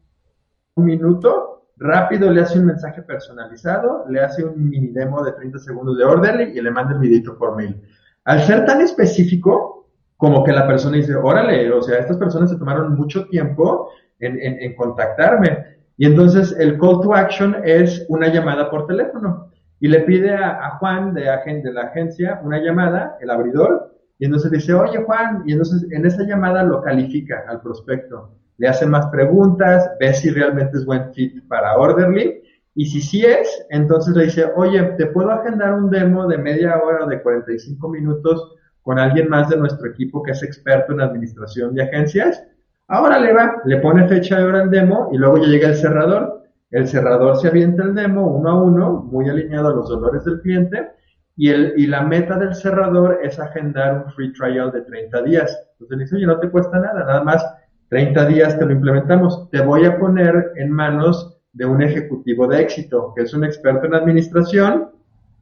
un minuto, rápido le hace un mensaje personalizado, le hace un mini demo de 30 segundos de Orderly y le manda el videito por mail. Al ser tan específico, como que la persona dice, órale, o sea, estas personas se tomaron mucho tiempo en, en, en contactarme. Y entonces el call to action es una llamada por teléfono. Y le pide a, Juan de, de, la agencia una llamada, el abridor, y entonces dice, oye Juan, y entonces en esa llamada lo califica al prospecto. Le hace más preguntas, ve si realmente es buen fit para Orderly, y si sí es, entonces le dice, oye, ¿te puedo agendar un demo de media hora o de 45 minutos con alguien más de nuestro equipo que es experto en administración de agencias? Ahora le va, le pone fecha de hora al demo y luego ya llega el cerrador. El cerrador se avienta el demo uno a uno, muy alineado a los dolores del cliente, y, el, y la meta del cerrador es agendar un free trial de 30 días. Entonces dice, oye, no te cuesta nada, nada más 30 días te lo implementamos. Te voy a poner en manos de un ejecutivo de éxito, que es un experto en administración,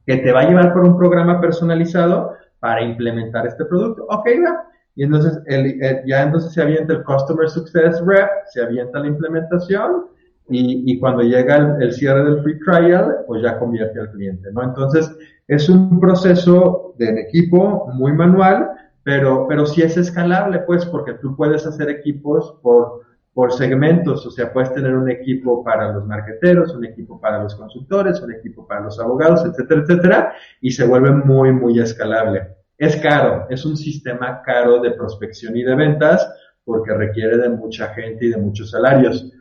que te va a llevar por un programa personalizado para implementar este producto. Ok, va. Y entonces, el, el, ya entonces se avienta el Customer Success Rep, se avienta la implementación y, cuando llega el, cierre del free trial, pues ya convierte al cliente, ¿no? Entonces, es un proceso de equipo muy manual, pero, pero sí es escalable, pues, porque tú puedes hacer equipos por por segmentos, o sea, puedes tener un equipo para los marqueteros, un equipo para los consultores, un equipo para los abogados, etcétera, etcétera, y se vuelve muy, muy escalable. Es caro, es un sistema caro de prospección y de ventas porque requiere de mucha gente y de muchos salarios.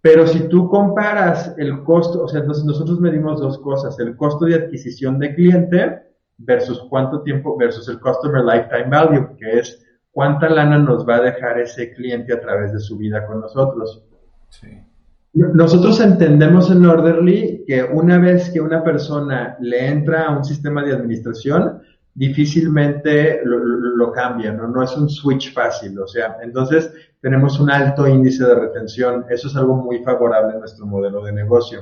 Pero si tú comparas el costo, o sea, nosotros medimos dos cosas, el costo de adquisición de cliente versus cuánto tiempo, versus el Customer Lifetime Value, que es cuánta lana nos va a dejar ese cliente a través de su vida con nosotros. Sí. Nosotros entendemos en Orderly que una vez que una persona le entra a un sistema de administración, difícilmente lo, lo cambia, ¿no? No es un switch fácil, o sea, entonces tenemos un alto índice de retención, eso es algo muy favorable en nuestro modelo de negocio.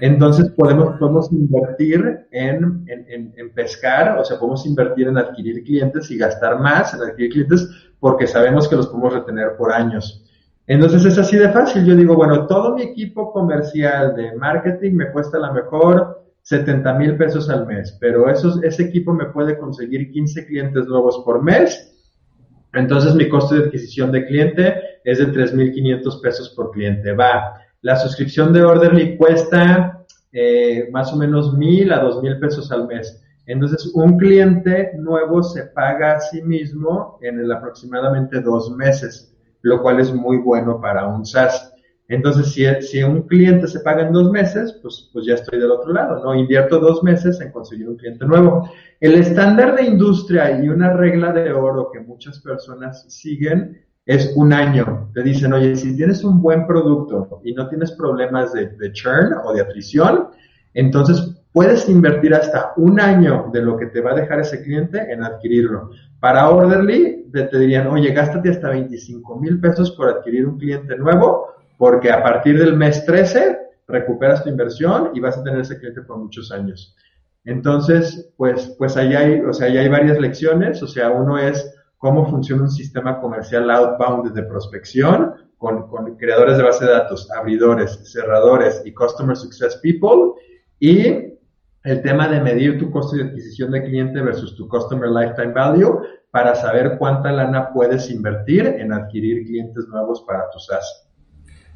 Entonces podemos, podemos invertir en, en, en, pescar, o sea, podemos invertir en adquirir clientes y gastar más en adquirir clientes porque sabemos que los podemos retener por años. Entonces es así de fácil. Yo digo, bueno, todo mi equipo comercial de marketing me cuesta a lo mejor 70 mil pesos al mes, pero esos, ese equipo me puede conseguir 15 clientes nuevos por mes. Entonces mi costo de adquisición de cliente es de 3.500 pesos por cliente. Va, la suscripción de Orderly cuesta eh, más o menos mil a dos mil pesos al mes. Entonces, un cliente nuevo se paga a sí mismo en aproximadamente dos meses, lo cual es muy bueno para un SaaS. Entonces, si, si un cliente se paga en dos meses, pues, pues ya estoy del otro lado, ¿no? Invierto dos meses en conseguir un cliente nuevo. El estándar de industria y una regla de oro que muchas personas siguen es un año. Te dicen, oye, si tienes un buen producto y no tienes problemas de, churn o de atrición, entonces puedes invertir hasta un año de lo que te va a dejar ese cliente en adquirirlo. Para Orderly, te, dirían, oye, gástate hasta 25 mil pesos por adquirir un cliente nuevo, porque a partir del mes 13 recuperas tu inversión y vas a tener ese cliente por muchos años. Entonces, pues, pues ahí hay, o sea, ahí hay varias lecciones, o sea, uno es cómo funciona un sistema comercial outbound de prospección con, creadores de base de datos, abridores, cerradores y Customer Success People y el tema de medir tu costo de adquisición de cliente versus tu Customer Lifetime Value para saber cuánta lana puedes invertir en adquirir clientes nuevos para tu SaaS.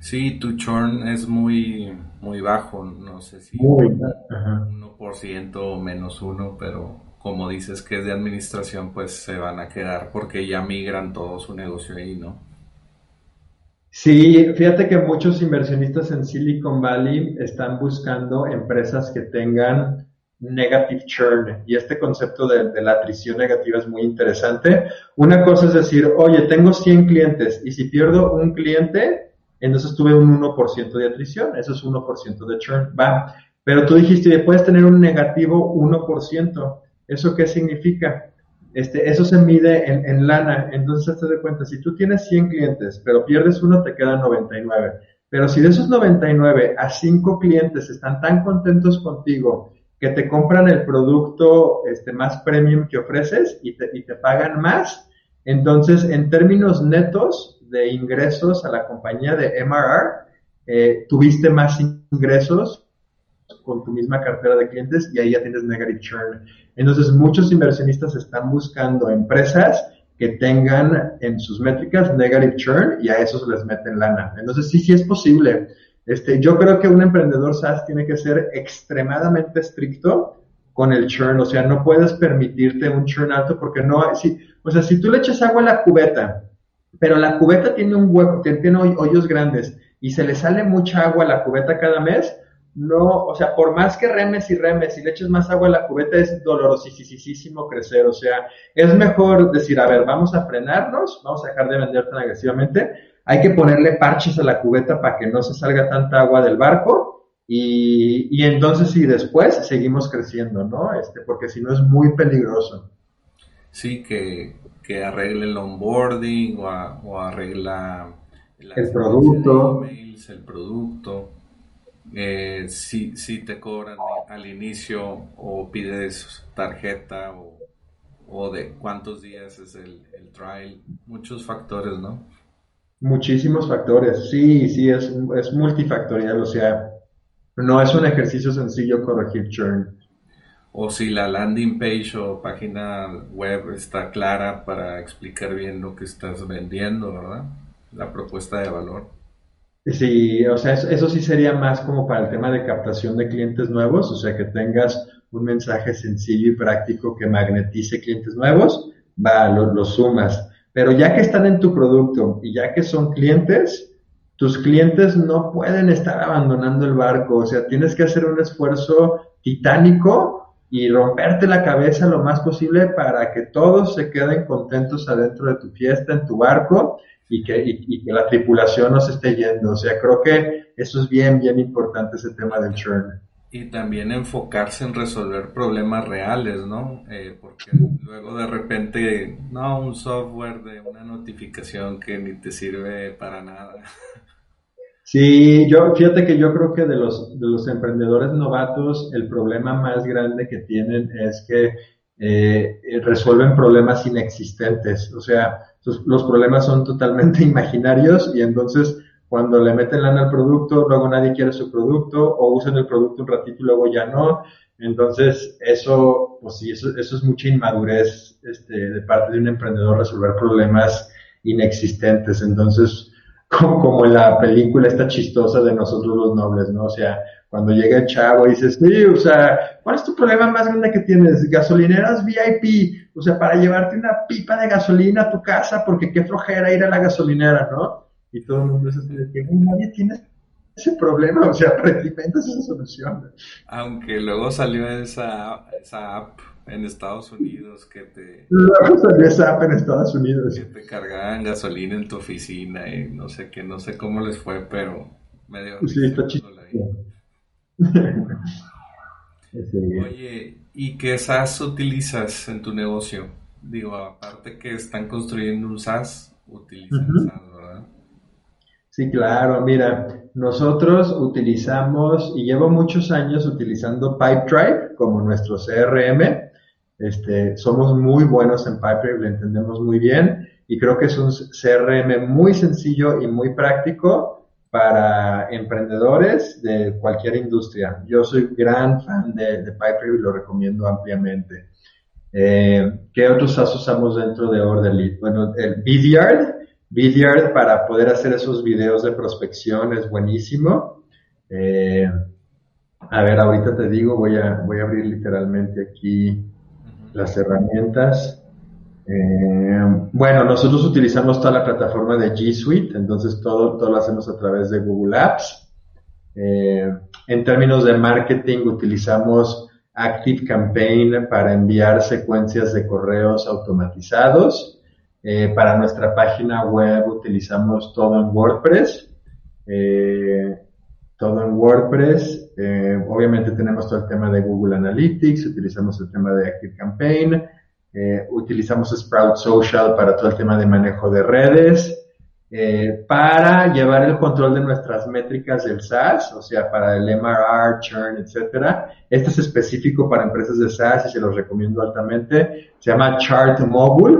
Sí, tu churn es muy, muy bajo, no sé si muy, 1% o menos uno, pero como dices que es de administración, pues se van a quedar porque ya migran todo su negocio ahí, ¿no? Sí, fíjate que muchos inversionistas en Silicon Valley están buscando empresas que tengan negative churn y este concepto de, de, la atrición negativa es muy interesante. Una cosa es decir, oye, tengo 100 clientes y si pierdo un cliente, entonces tuve un 1% de atrición, eso es 1% de churn, va. Pero tú dijiste, puedes tener un negativo 1%. ¿Eso qué significa? Este, eso se mide en, lana, entonces te de cuenta, si tú tienes 100 clientes, pero pierdes uno, te quedan 99. Pero si de esos 99 a 5 clientes están tan contentos contigo que te compran el producto este, más premium que ofreces y te, y te pagan más, entonces en términos netos de ingresos a la compañía de MRR, eh, tuviste más ingresos con tu misma cartera de clientes y ahí ya tienes negative churn. Entonces, muchos inversionistas están buscando empresas que tengan en sus métricas negative churn y a esos les meten lana. Entonces, sí, sí es posible. Este, yo creo que un emprendedor SaaS tiene que ser extremadamente estricto con el churn, o sea, no puedes permitirte un churn alto porque no si, o sea, si tú le echas agua a la cubeta, pero la cubeta tiene un hueco, tiene hoyos grandes y se le sale mucha agua a la cubeta cada mes, no, o sea, por más que remes y remes y le eches más agua a la cubeta, es dolorosísimo crecer. O sea, es mejor decir, a ver, vamos a frenarnos, vamos a dejar de vender tan agresivamente. Hay que ponerle parches a la cubeta para que no se salga tanta agua del barco. Y, y entonces sí, después seguimos creciendo, ¿no? Este, porque si no es muy peligroso. Sí, que, que arregle el onboarding o, o arregla el producto. el producto eh, si, si te cobran al inicio o pides tarjeta o, de cuántos días es el, trial, muchos factores, ¿no? Muchísimos factores, sí, sí, es, es multifactorial, o sea, no es un ejercicio sencillo corregir churn. O si la landing page o página web está clara para explicar bien lo que estás vendiendo, ¿verdad? La propuesta de valor. Sí, o sea, eso, sí sería más como para el tema de captación de clientes nuevos, o sea, que tengas un mensaje sencillo y práctico que magnetice clientes nuevos, va, lo, sumas. Pero ya que están en tu producto y ya que son clientes, tus clientes no pueden estar abandonando el barco, o sea, tienes que hacer un esfuerzo titánico y romperte la cabeza lo más posible para que todos se queden contentos adentro de tu fiesta, en tu barco, y que, y, que la tripulación no se esté yendo. O sea, creo que eso es bien, bien importante ese tema del churn. Y también enfocarse en resolver problemas reales, ¿no? Eh, porque luego de repente, no, un software de una notificación que ni te sirve para nada. <laughs> Sí, yo, fíjate que yo creo que de los, de los emprendedores novatos, el problema más grande que tienen es que eh, resuelven problemas inexistentes. O sea, los problemas son totalmente <laughs> imaginarios y entonces cuando le meten lana al producto, luego nadie quiere su producto o usan el producto un ratito y luego ya no. Entonces, eso, pues sí, eso, eso es mucha inmadurez este, de parte de un emprendedor resolver problemas inexistentes. Entonces, como, en la película esta chistosa de nosotros los nobles, ¿no? O sea, cuando llega el chavo y dices, sí, o sea, ¿cuál es tu problema más grande que tienes? Gasolineras VIP, o sea, para llevarte una pipa de gasolina a tu casa, porque qué flojera ir a la gasolinera, ¿no? Y todo el mundo es así de que nadie tiene ese problema, o sea, <laughs> predimentas esa solución. Aunque luego salió esa, esa app en Estados Unidos que te... Luego salió esa app en Estados Unidos. Que te cargaban gasolina en tu oficina y no sé qué, no sé cómo les fue, pero medio... Sí, está chido. <laughs> Oye, ¿y qué SaaS utilizas en tu negocio? Digo, aparte que están construyendo un SaaS, utilizan SaaS, ¿verdad? Sí, claro, mira, nosotros utilizamos, y llevo muchos años utilizando Pipedrive como nuestro CRM. Este, somos muy buenos en Pipedrive, lo entendemos muy bien, y creo que es un CRM muy sencillo y muy práctico para emprendedores de cualquier industria. Yo soy gran fan de, Pipedrive y lo recomiendo ampliamente. Eh, ¿Qué otros SaaS usamos dentro de Orderly? Bueno, el Vidyard Vidyard para poder hacer esos videos de prospección es buenísimo. Eh, a ver, ahorita te digo, voy a, voy a abrir literalmente aquí las herramientas. Eh, bueno, nosotros utilizamos toda la plataforma de G Suite, entonces todo, todo lo hacemos a través de Google Apps. Eh, en términos de marketing, utilizamos Active Campaign para enviar secuencias de correos automatizados. Eh, para nuestra página web utilizamos todo en WordPress. Todo en WordPress. Eh, obviamente tenemos todo el tema de Google Analytics, utilizamos el tema de Active Campaign, utilizamos Sprout Social para todo el tema de manejo de redes. para llevar el control de nuestras métricas del SaaS, o sea, para el MRR, churn, etcétera. Este es específico para empresas de SaaS y se los recomiendo altamente. Se llama Chart Mobile.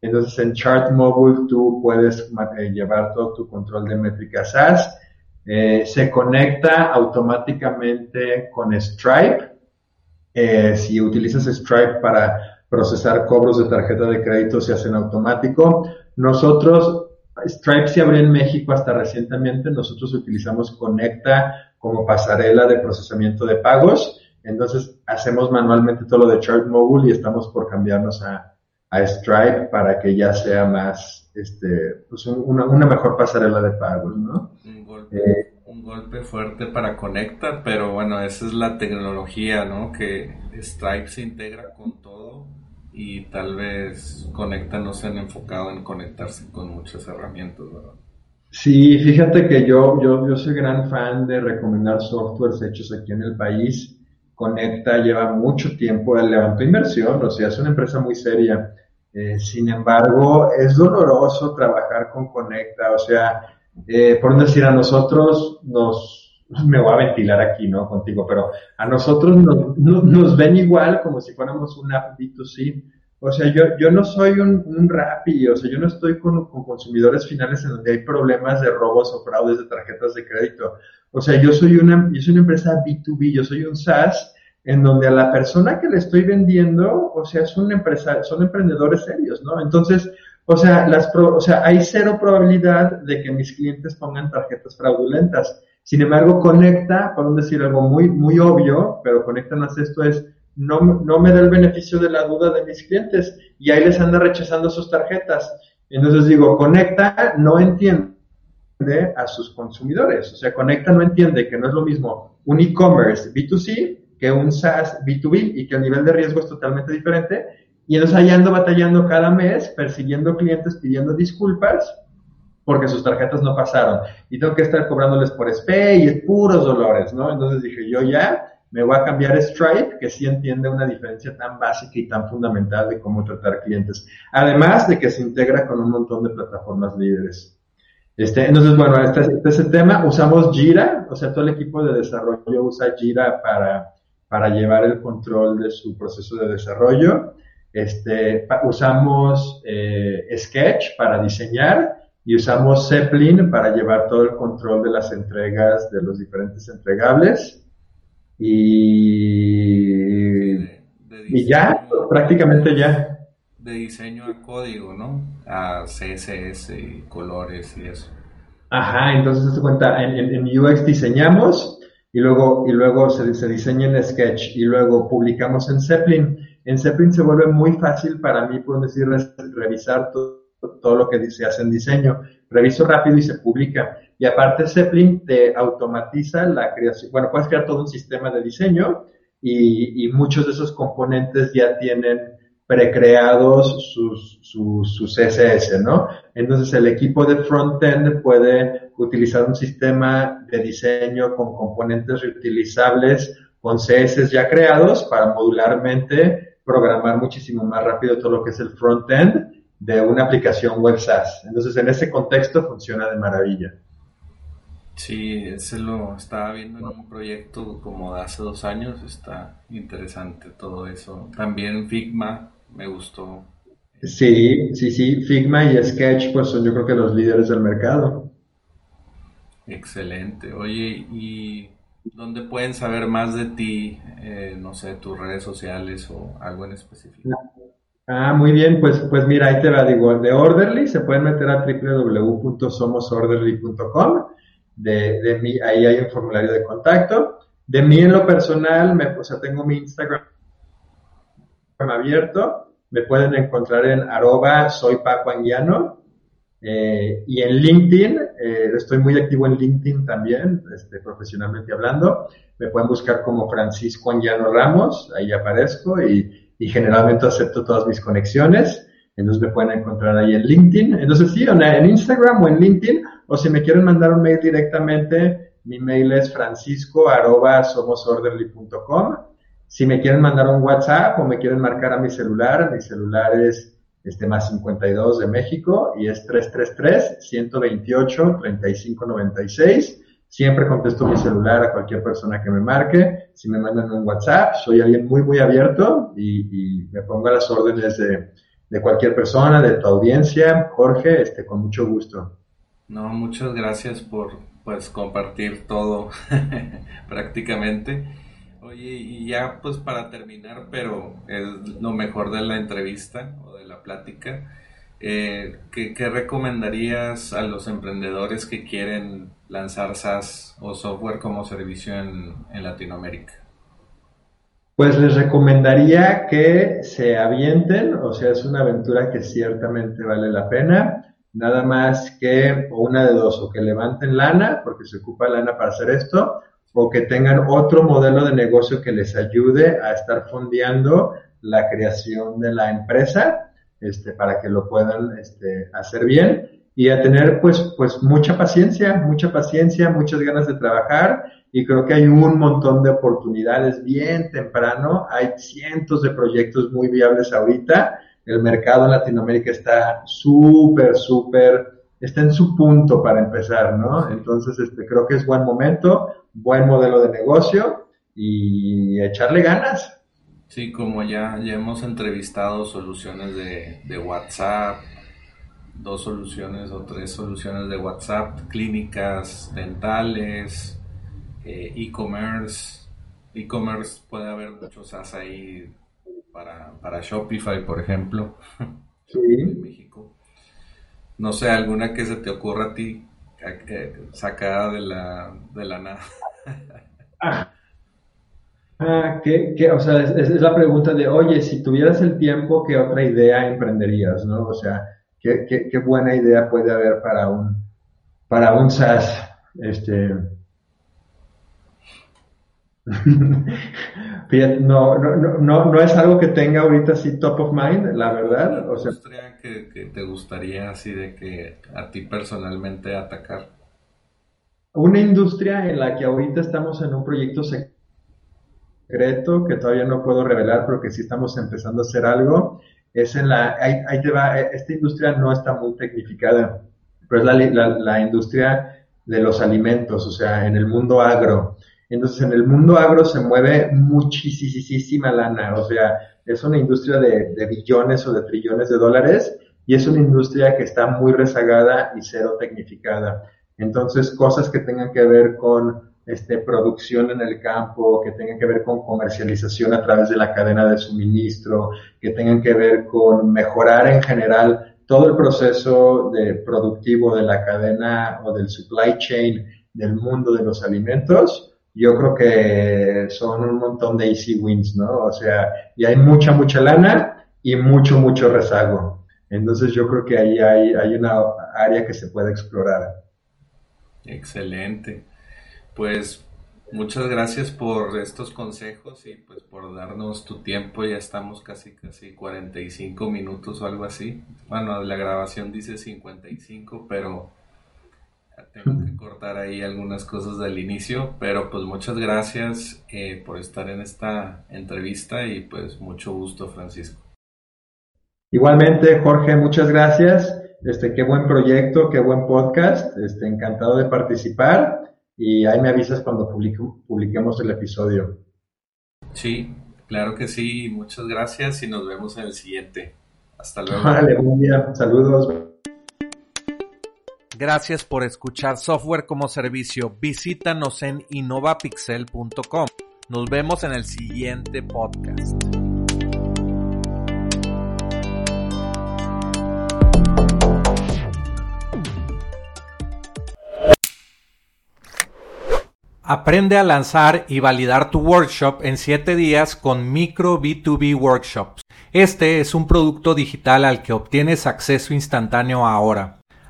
Entonces en Chart Mobile tú puedes eh, llevar todo tu control de métricas SaaS. Eh, se conecta automáticamente con Stripe. Eh, si utilizas Stripe para procesar cobros de tarjeta de crédito se hacen automático. Nosotros, Stripe se abrió en México hasta recientemente, nosotros utilizamos Conecta como pasarela de procesamiento de pagos. Entonces hacemos manualmente todo lo de Chart Mobile y estamos por cambiarnos a, a Stripe para que ya sea más, este, pues una, una mejor pasarela de pagos, ¿no? Un golpe, fuerte para Conecta, pero bueno, esa es la tecnología, ¿no? Que Stripe se integra con todo y tal vez Conecta no se han enfocado en conectarse con muchas herramientas, ¿verdad? Sí, fíjate que yo, yo, yo soy gran fan de recomendar softwares hechos aquí en el país. Conecta lleva mucho tiempo, levantó inversión, o sea, es una empresa muy seria. Eh, sin embargo, es doloroso trabajar con Conecta, o sea, eh, por decir, a nosotros nos, <laughs> me voy a ventilar aquí, ¿no? Contigo, pero a nosotros nos, nos, ven igual como si fuéramos un app B2C. O sea, yo, yo no soy un, un Rappi, o sea, yo no estoy con, con consumidores finales en donde hay problemas de robos o fraudes de tarjetas de crédito. O sea, yo soy una, yo soy una empresa B2B, yo soy un SaaS en donde a la persona que le estoy vendiendo, o sea, es un empresario, son emprendedores serios, ¿no? Entonces, o sea, las o sea, hay cero probabilidad de que mis clientes pongan tarjetas fraudulentas. Sin embargo, Conecta, por decir algo muy, muy obvio, pero Conecta hace esto, es no, no me da el beneficio de la duda de mis clientes y ahí les anda rechazando sus tarjetas. Entonces digo, Conecta no entiende a sus consumidores. O sea, Conecta no entiende que no es lo mismo un e-commerce B2C que un SaaS B2B y que el nivel de riesgo es totalmente diferente. Y entonces ahí ando batallando cada mes, persiguiendo clientes, pidiendo disculpas porque sus tarjetas no pasaron. Y tengo que estar cobrándoles por SPE y puros dolores, ¿no? Entonces dije, yo ya me voy a cambiar a Stripe, que sí entiende una diferencia tan básica y tan fundamental de cómo tratar clientes. Además de que se integra con un montón de plataformas líderes. Este, entonces, bueno, este, este, es el tema. Usamos Jira, o sea, todo el equipo de desarrollo usa Jira para, para llevar el control de su proceso de desarrollo. Este, usamos eh, Sketch para diseñar y usamos Zeppelin para llevar todo el control de las entregas de los diferentes entregables. Y, y ya, prácticamente ya de diseño a código, ¿no? A CSS y colores y eso. Ajá, entonces se cuenta, en, UX diseñamos y luego, y luego se, se, diseña en Sketch y luego publicamos en Zeppelin. En Zeppelin se vuelve muy fácil para mí, por decir, revisar todo, lo que se hace en diseño. Reviso rápido y se publica. Y aparte Zeppelin te automatiza la creación, bueno, puedes crear todo un sistema de diseño y, y muchos de esos componentes ya tienen precreados sus, sus, sus CSS, ¿no? Entonces el equipo de frontend puede utilizar un sistema de diseño con componentes reutilizables con CSS ya creados para modularmente programar muchísimo más rápido todo lo que es el frontend de una aplicación web SaaS. Entonces en ese contexto funciona de maravilla. Sí, ese lo estaba viendo en un proyecto como de hace dos años, está interesante todo eso. También Figma me gustó. Sí, sí, sí, Figma y Sketch pues son yo creo que los líderes del mercado. Excelente. Oye, ¿y dónde pueden saber más de ti? Eh, no sé, tus redes sociales o algo en específico. Ah, muy bien, pues, pues mira, ahí te va, digo, de Orderly, se pueden meter a www.somosorderly.com, de, de ahí hay un formulario de contacto. De mí en lo personal, me, o sea, tengo mi Instagram abierto. Me pueden encontrar en arroba soy Paco. Eh, y en LinkedIn, eh, estoy muy activo en LinkedIn también, este, profesionalmente hablando. Me pueden buscar como Francisco Anguiano Ramos, ahí aparezco y, generalmente acepto todas mis conexiones. Entonces me pueden encontrar ahí en LinkedIn. Entonces sí, en Instagram o en LinkedIn, o si me quieren mandar un mail directamente, mi mail es francisco si me quieren mandar un WhatsApp o me quieren marcar a mi celular, mi celular es este más 52 de México y es 333-128-3596. Siempre contesto mi celular a cualquier persona que me marque. Si me mandan un WhatsApp, soy alguien muy, muy abierto y, me pongo a las órdenes de, de, cualquier persona, de tu audiencia. Jorge, este, con mucho gusto. No, muchas gracias por pues compartir todo <laughs> prácticamente. Oye, y ya pues para terminar, pero es lo mejor de la entrevista o de la plática, eh, ¿qué, recomendarías a los emprendedores que quieren lanzar SaaS o software como servicio en, en Latinoamérica? Pues les recomendaría que se avienten, o sea, es una aventura que ciertamente vale la pena. Nada más que, o una de dos, o que levanten lana, porque se ocupa lana para hacer esto, o que tengan otro modelo de negocio que les ayude a estar fondeando la creación de la empresa, este, para que lo puedan este, hacer bien y a tener pues, pues mucha paciencia, mucha paciencia, muchas ganas de trabajar. Y creo que hay un montón de oportunidades bien temprano, hay cientos de proyectos muy viables ahorita, el mercado en Latinoamérica está súper, súper está en su punto para empezar, ¿no? Entonces, este, creo que es buen momento, buen modelo de negocio y echarle ganas. Sí, como ya, ya hemos entrevistado soluciones de, de WhatsApp, dos soluciones o tres soluciones de WhatsApp, clínicas dentales, eh, e-commerce. E-commerce puede haber muchos SaaS ahí para, para Shopify, por ejemplo, sí. <laughs> en México no sé, alguna que se te ocurra a ti sacada de la, de la nada. ah, ah que, o sea, es, la pregunta de, oye, si tuvieras el tiempo, ¿qué otra idea emprenderías, no? O sea, ¿qué, qué, qué buena idea puede haber para un, para un SaaS? Este, <laughs> no, no, no, no es algo que tenga ahorita así top of mind, la verdad. O sea, que, que te gustaría así de que a ti personalmente atacar? Una industria en la que ahorita estamos en un proyecto secreto que todavía no puedo revelar, pero que sí estamos empezando a hacer algo, es en la, ahí, te va, esta industria no está muy tecnificada. pero es la, industria de los alimentos, o sea, en el mundo agro. Entonces, en el mundo agro se mueve muchísima lana, o sea, es una industria de, billones o de trillones de dólares y es una industria que está muy rezagada y cero tecnificada. Entonces, cosas que tengan que ver con este, producción en el campo, que tengan que ver con comercialización a través de la cadena de suministro, que tengan que ver con mejorar en general todo el proceso productivo de la cadena o del supply chain del mundo de los alimentos, yo creo que son un montón de easy wins, ¿no? O sea, y hay mucha, mucha lana y mucho, mucho rezago. Entonces yo creo que ahí hay, hay una área que se puede explorar. Excelente. Pues muchas gracias por estos consejos y pues por darnos tu tiempo. Ya estamos casi casi 45 minutos o algo así. Bueno, la grabación dice 55, pero tengo que cortar ahí algunas cosas del inicio. Pero pues muchas gracias eh, por estar en esta entrevista y pues mucho gusto, Francisco. Igualmente, Jorge, muchas gracias. Este, qué buen proyecto, qué buen podcast. Este, encantado de participar y ahí me avisas cuando publiquemos el episodio. Sí, claro que sí. Muchas gracias y nos vemos en el siguiente. Hasta luego. Vale, buen día. Saludos. Gracias por escuchar Software como Servicio. Visítanos en innovapixel.com. Nos vemos en el siguiente podcast. Aprende a lanzar y validar tu workshop en 7 días con Micro B2B Workshops. Este es un producto digital al que obtienes acceso instantáneo ahora.